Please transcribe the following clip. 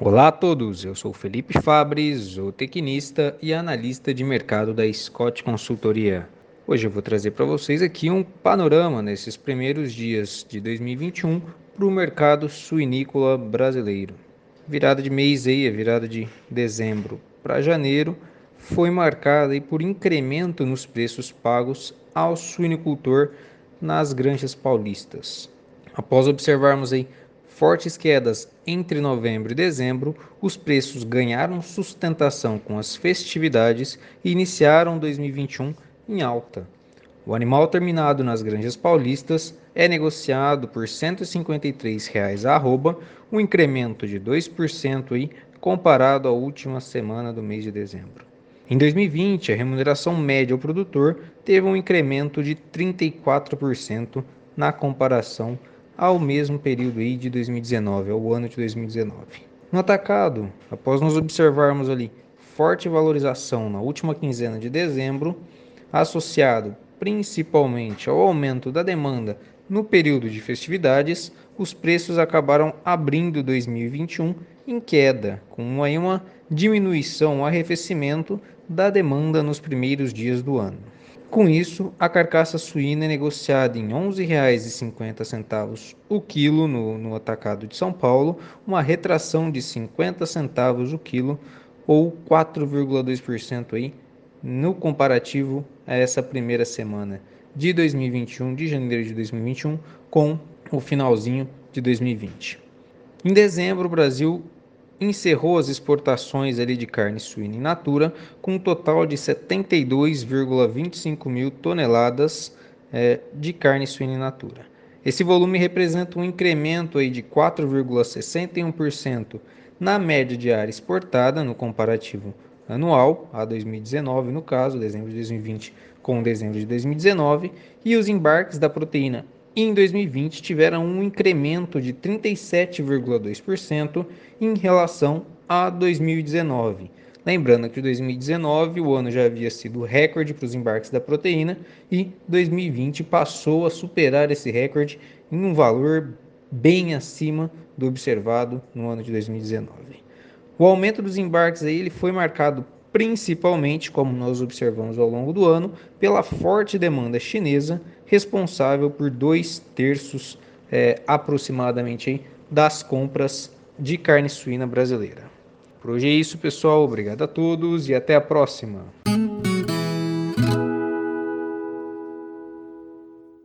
Olá a todos, eu sou Felipe Fabres, zootecnista e analista de mercado da Scott Consultoria. Hoje eu vou trazer para vocês aqui um panorama nesses primeiros dias de 2021 para o mercado suinícola brasileiro. Virada de mês aí, a virada de dezembro para janeiro, foi marcada aí por incremento nos preços pagos ao suinicultor nas granjas paulistas. Após observarmos aí fortes quedas entre novembro e dezembro, os preços ganharam sustentação com as festividades e iniciaram 2021 em alta. O animal terminado nas granjas paulistas é negociado por 153 reais a arroba, um incremento de 2% aí, comparado à última semana do mês de dezembro. Em 2020, a remuneração média ao produtor teve um incremento de 34% na comparação ao mesmo período aí de 2019, ao ano de 2019. No atacado, após nós observarmos ali forte valorização na última quinzena de dezembro, associado principalmente ao aumento da demanda no período de festividades, os preços acabaram abrindo 2021 em queda, com uma diminuição, um arrefecimento da demanda nos primeiros dias do ano. Com isso, a carcaça suína é negociada em R$ 11,50 o quilo no, no atacado de São Paulo, uma retração de 50 centavos o quilo ou 4,2% aí no comparativo a essa primeira semana de 2021, de janeiro de 2021, com o finalzinho de 2020. Em dezembro, o Brasil encerrou as exportações ali de carne suína in natura com um total de 72,25 mil toneladas é, de carne suína in natura. Esse volume representa um incremento aí de 4,61% na média diária exportada no comparativo anual, a 2019 no caso, dezembro de 2020 com dezembro de 2019, e os embarques da proteína em 2020 tiveram um incremento de 37,2% em relação a 2019. Lembrando que 2019 o ano já havia sido recorde para os embarques da proteína e 2020 passou a superar esse recorde em um valor bem acima do observado no ano de 2019. O aumento dos embarques aí, ele foi marcado principalmente, como nós observamos ao longo do ano, pela forte demanda chinesa, responsável por dois terços é, aproximadamente das compras de carne suína brasileira. Por hoje é isso, pessoal. Obrigado a todos e até a próxima.